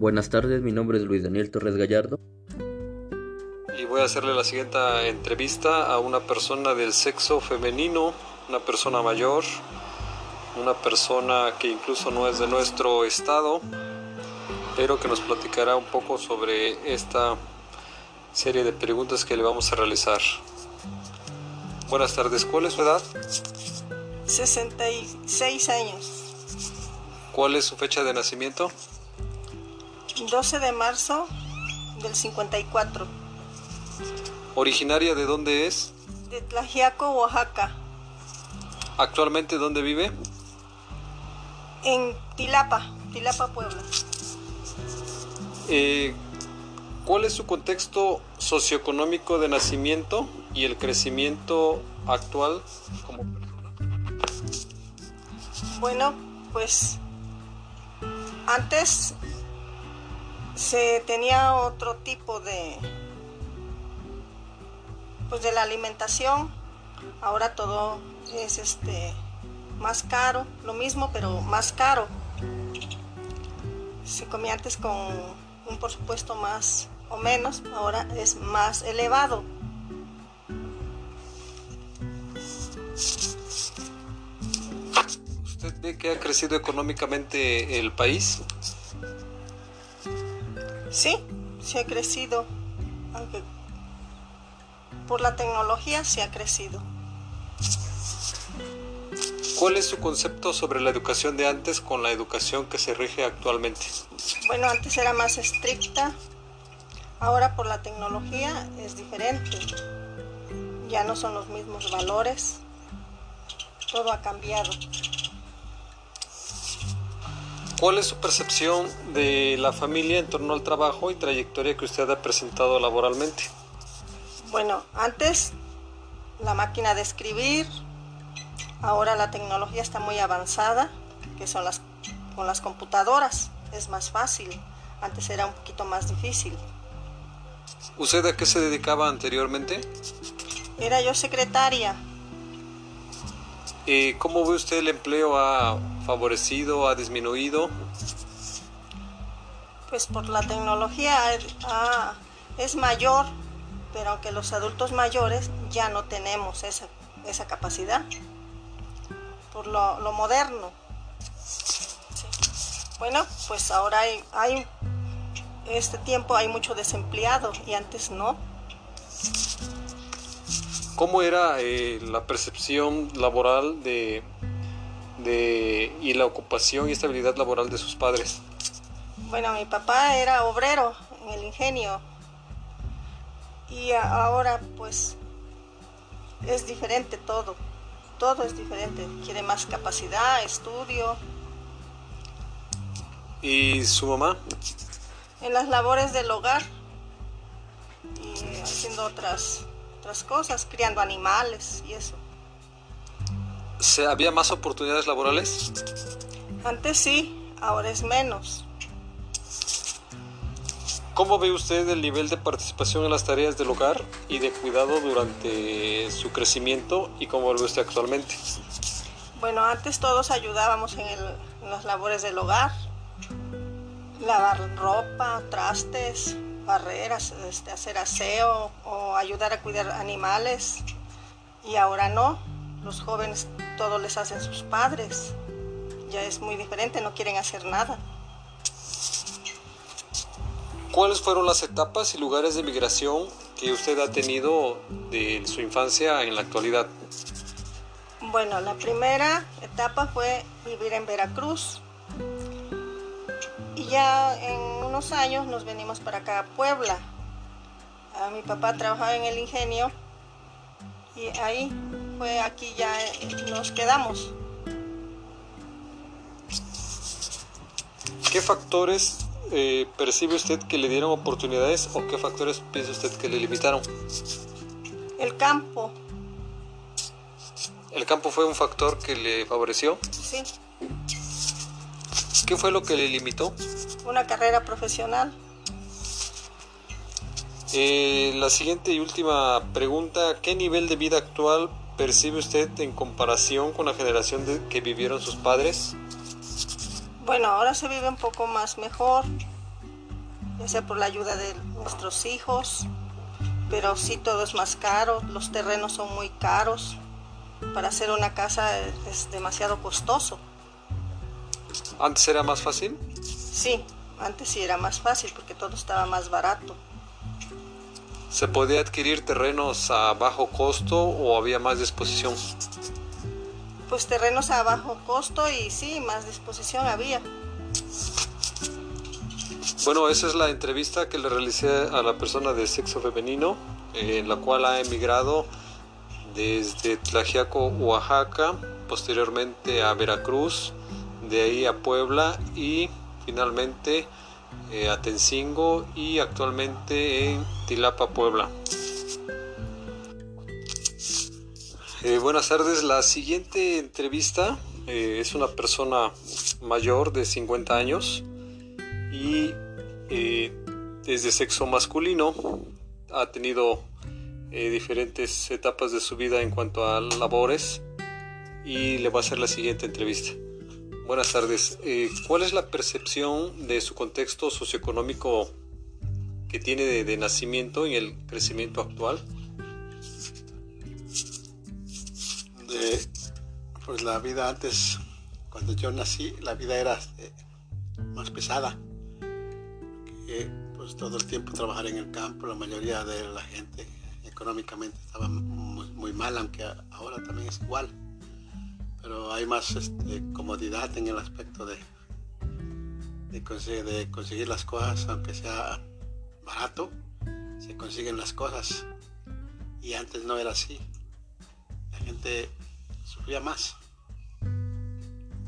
Buenas tardes, mi nombre es Luis Daniel Torres Gallardo. Y voy a hacerle la siguiente entrevista a una persona del sexo femenino, una persona mayor, una persona que incluso no es de nuestro estado, pero que nos platicará un poco sobre esta serie de preguntas que le vamos a realizar. Buenas tardes, ¿cuál es su edad? 66 años. ¿Cuál es su fecha de nacimiento? 12 de marzo del 54. ¿Originaria de dónde es? De Tlajiaco, Oaxaca. ¿Actualmente dónde vive? En Tilapa, Tilapa, Puebla. Eh, ¿Cuál es su contexto socioeconómico de nacimiento y el crecimiento actual como persona? Bueno, pues antes se tenía otro tipo de pues de la alimentación. Ahora todo es este más caro lo mismo pero más caro. Se comía antes con un por supuesto más o menos ahora es más elevado. ¿Usted ve que ha crecido económicamente el país? Sí, sí ha crecido, aunque por la tecnología sí ha crecido. ¿Cuál es su concepto sobre la educación de antes con la educación que se rige actualmente? Bueno, antes era más estricta, ahora por la tecnología es diferente. Ya no son los mismos valores, todo ha cambiado. ¿Cuál es su percepción de la familia en torno al trabajo y trayectoria que usted ha presentado laboralmente? Bueno, antes la máquina de escribir, ahora la tecnología está muy avanzada, que son las con las computadoras, es más fácil. Antes era un poquito más difícil. ¿Usted a qué se dedicaba anteriormente? Era yo secretaria. Eh, ¿Cómo ve usted el empleo? ¿Ha favorecido? ¿Ha disminuido? Pues por la tecnología ah, es mayor, pero aunque los adultos mayores ya no tenemos esa, esa capacidad, por lo, lo moderno. Bueno, pues ahora hay, hay, este tiempo hay mucho desempleado y antes no. ¿Cómo era eh, la percepción laboral de, de, y la ocupación y estabilidad laboral de sus padres? Bueno, mi papá era obrero en el ingenio y ahora pues es diferente todo, todo es diferente, quiere más capacidad, estudio. ¿Y su mamá? En las labores del hogar y haciendo otras otras cosas, criando animales y eso. ¿Se, ¿Había más oportunidades laborales? Antes sí, ahora es menos. ¿Cómo ve usted el nivel de participación en las tareas del hogar y de cuidado durante su crecimiento y cómo lo ve usted actualmente? Bueno, antes todos ayudábamos en, el, en las labores del hogar, lavar ropa, trastes, barreras, este, hacer aseo o ayudar a cuidar animales. Y ahora no, los jóvenes todo les hacen sus padres. Ya es muy diferente, no quieren hacer nada. ¿Cuáles fueron las etapas y lugares de migración que usted ha tenido de su infancia en la actualidad? Bueno, la primera etapa fue vivir en Veracruz. Y ya en unos años nos venimos para acá a Puebla. A mi papá trabajaba en el ingenio y ahí fue aquí ya nos quedamos. ¿Qué factores eh, percibe usted que le dieron oportunidades o qué factores piensa usted que le limitaron? El campo. ¿El campo fue un factor que le favoreció? Sí. ¿Qué fue lo que le limitó? Una carrera profesional. Eh, la siguiente y última pregunta, ¿qué nivel de vida actual percibe usted en comparación con la generación de, que vivieron sus padres? Bueno, ahora se vive un poco más mejor, ya sea por la ayuda de nuestros hijos, pero sí todo es más caro, los terrenos son muy caros, para hacer una casa es demasiado costoso. ¿Antes era más fácil? Sí, antes sí era más fácil porque todo estaba más barato. ¿Se podía adquirir terrenos a bajo costo o había más disposición? Pues terrenos a bajo costo y sí, más disposición había. Bueno, esa es la entrevista que le realicé a la persona de sexo femenino, en la cual ha emigrado desde Tlajiaco, Oaxaca, posteriormente a Veracruz, de ahí a Puebla y finalmente eh, a y actualmente en Tilapa, Puebla. Eh, buenas tardes, la siguiente entrevista eh, es una persona mayor de 50 años y es de sexo masculino, ha tenido diferentes etapas de su vida en cuanto a labores y le va a hacer la siguiente entrevista. Buenas tardes. Eh, ¿Cuál es la percepción de su contexto socioeconómico que tiene de, nacimiento y el crecimiento actual? pues la vida antes, cuando yo nací, la vida era eh, más pesada. pues todo el tiempo trabajar en el campo, la mayoría de la gente económicamente estaba muy, muy mal, aunque ahora también es igual pero hay más este, comodidad en el aspecto de, de, conseguir, las cosas, aunque sea barato, se consiguen las cosas. Y antes no era así. La gente sufría más.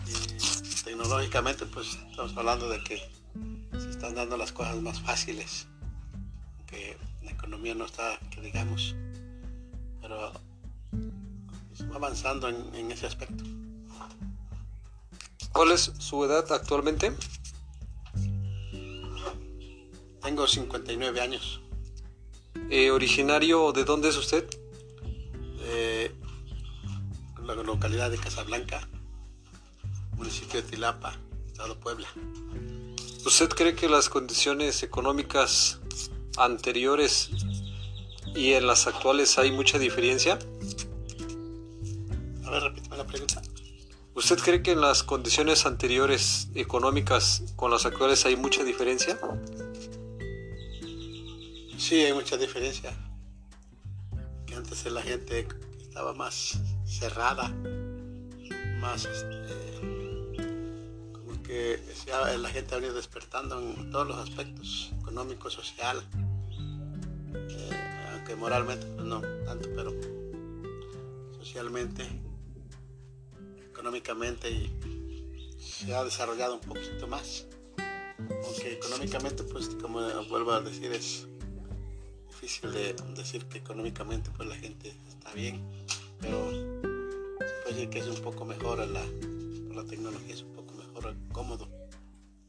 Y tecnológicamente, pues estamos hablando de que se están dando las cosas más fáciles. Que la economía no está, que digamos. Pero avanzando en, ese aspecto. ¿Cuál es su edad actualmente? Tengo 59 años. Eh, ¿Originario de dónde es usted? De la localidad de Casablanca, municipio de Tilapa, estado Puebla. ¿Usted cree que las condiciones económicas anteriores y en las actuales hay mucha diferencia? ¿Usted cree que en las condiciones anteriores económicas con las actuales hay mucha diferencia? Sí, hay mucha diferencia. Que antes la gente estaba más cerrada, más este, como que la gente ha venido despertando en todos los aspectos, económico, social, eh, aunque moralmente pues no tanto, pero socialmente económicamente se ha desarrollado un poquito más. Aunque económicamente, pues como vuelvo a decir, es difícil de decir que económicamente pues la gente está bien, pero se puede decir que es un poco mejor la, la tecnología, es un poco mejor cómodo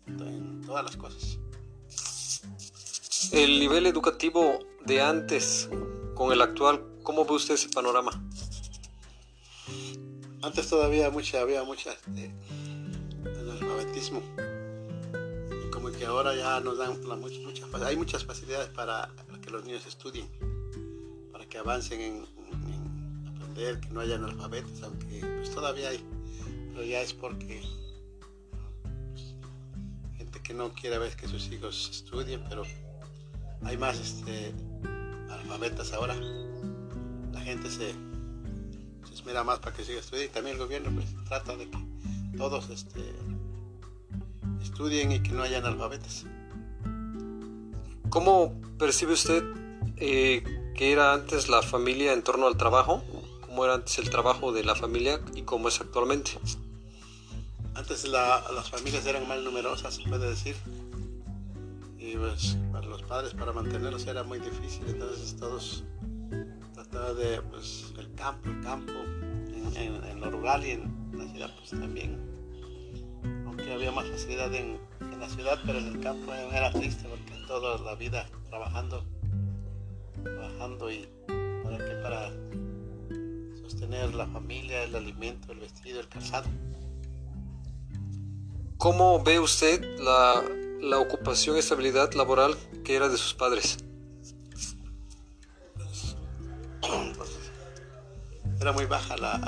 en todas las cosas. El nivel educativo de antes con el actual, ¿cómo ve usted ese panorama? Antes todavía mucha, había mucha este, analfabetismo. como que ahora ya nos dan mucha, hay muchas facilidades para que los niños estudien, para que avancen en, aprender, que no haya analfabetos, aunque pues todavía hay, pero ya es porque pues, gente que no quiere ver que sus hijos estudien, pero hay más este, analfabetas ahora. La gente se mira más para que siga estudiando y también el gobierno pues trata de que todos este, estudien y que no haya analfabetas. ¿Cómo percibe usted eh, que era antes la familia en torno al trabajo? ¿Cómo era antes el trabajo de la familia y cómo es actualmente? Antes las familias eran más numerosas, se puede decir. Y pues para los padres, para mantenerlos era muy difícil, entonces todos de pues, el campo, el campo, en, lo rural y en la ciudad pues también. Aunque había más facilidad en, la ciudad, pero en el campo era triste porque toda la vida trabajando, trabajando y para qué para sostener la familia, el alimento, el vestido, el calzado. ¿Cómo ve usted la, la ocupación, estabilidad laboral que era de sus padres? Era muy baja la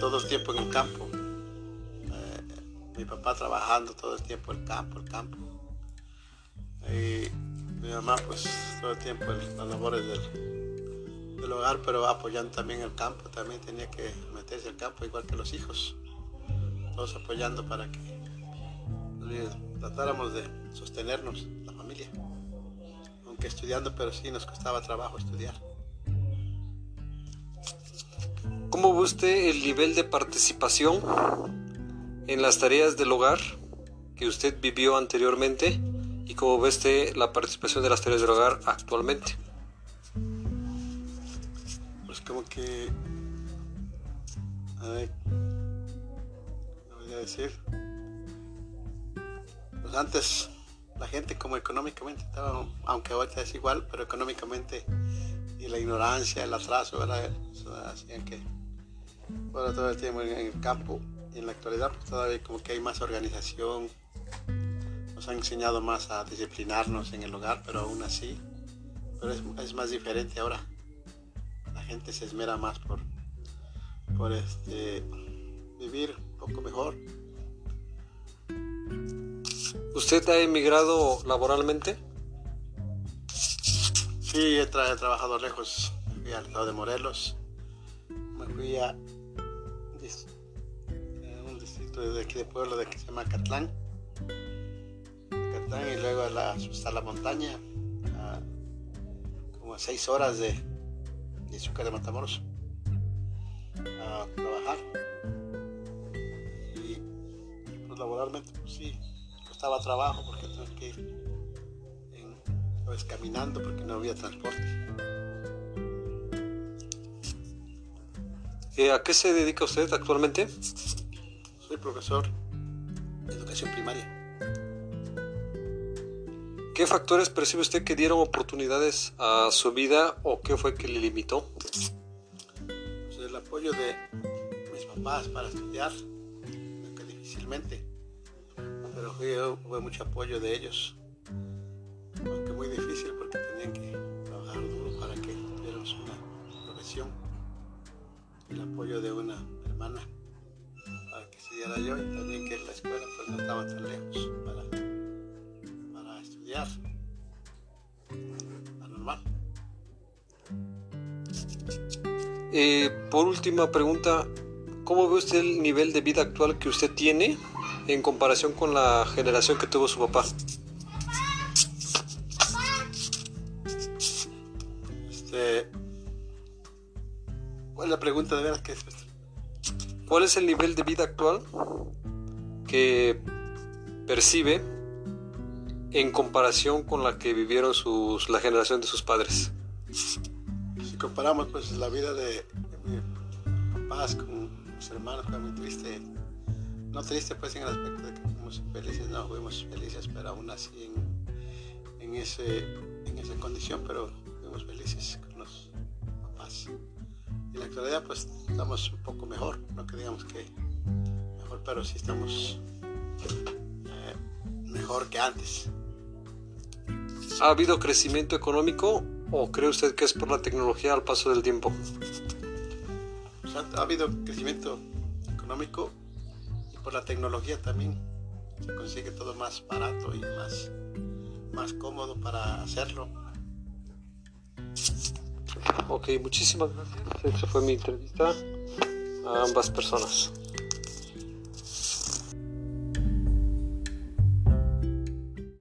todo el tiempo en el campo. Eh, mi papá trabajando todo el tiempo el campo, el campo. Y mi mamá pues todo el tiempo en las labores del, del hogar, pero apoyando también el campo. También tenía que meterse al campo igual que los hijos. Todos apoyando para que tratáramos de sostenernos, la familia. Aunque estudiando, pero sí nos costaba trabajo estudiar. ¿Cómo ve usted el nivel de participación en las tareas del hogar que usted vivió anteriormente y cómo ve usted la participación de las tareas del hogar actualmente? Pues como que... A ver, voy a decir? Pues antes la gente como económicamente estaba, aunque ahorita es igual, pero económicamente y la ignorancia, el atraso, ¿verdad? hacían que todo el tiempo en, el campo. Y en la actualidad pues todavía como que hay más organización, nos han enseñado más a disciplinarnos en el hogar, pero aún así, pero es, es más diferente ahora. La gente se esmera más por, por este, vivir un poco mejor. ¿Usted ha emigrado laboralmente? Sí, he, tra- he trabajado lejos. Fui al estado de Morelos. Me fui a dis- eh, un distrito de aquí de pueblo de que se llama Catlán. Catlán y luego a la, montaña, como a seis horas de, de Izúcar de Matamoros a trabajar. Y pues, laboralmente, pues sí, costaba trabajo porque tenía que ir en- veces caminando porque no había transporte. Eh, ¿A qué se dedica usted actualmente? Soy profesor de educación primaria. ¿Qué factores percibe usted que dieron oportunidades a su vida o qué fue que le limitó? Pues, el apoyo de mis papás para estudiar, aunque difícilmente, pero fue, hubo mucho apoyo de ellos, De una hermana para que estudiara yo y también que la escuela pues no estaba tan lejos para, para estudiar. La normal. Eh, por última pregunta, ¿cómo ve usted el nivel de vida actual que usted tiene en comparación con la generación que tuvo su papá? Este, ¿Cuál es la pregunta de veras que es? ¿Cuál es el nivel de vida actual que percibe en comparación con la que vivieron sus, la generación de sus padres? Si comparamos pues la vida de, mis papás con mis hermanos fue muy triste. No triste pues en el aspecto de que fuimos felices, no fuimos felices, pero aún así en, en, ese, en esa condición, pero fuimos felices con los papás. En la actualidad pues estamos un poco mejor, no que digamos que mejor, pero sí estamos eh, mejor que antes. ¿Ha habido crecimiento económico o cree usted que es por la tecnología al paso del tiempo? Sea, ha habido crecimiento económico y por la tecnología también se consigue todo más barato y más, más cómodo para hacerlo. Ok, muchísimas gracias. Esa fue mi entrevista a ambas personas.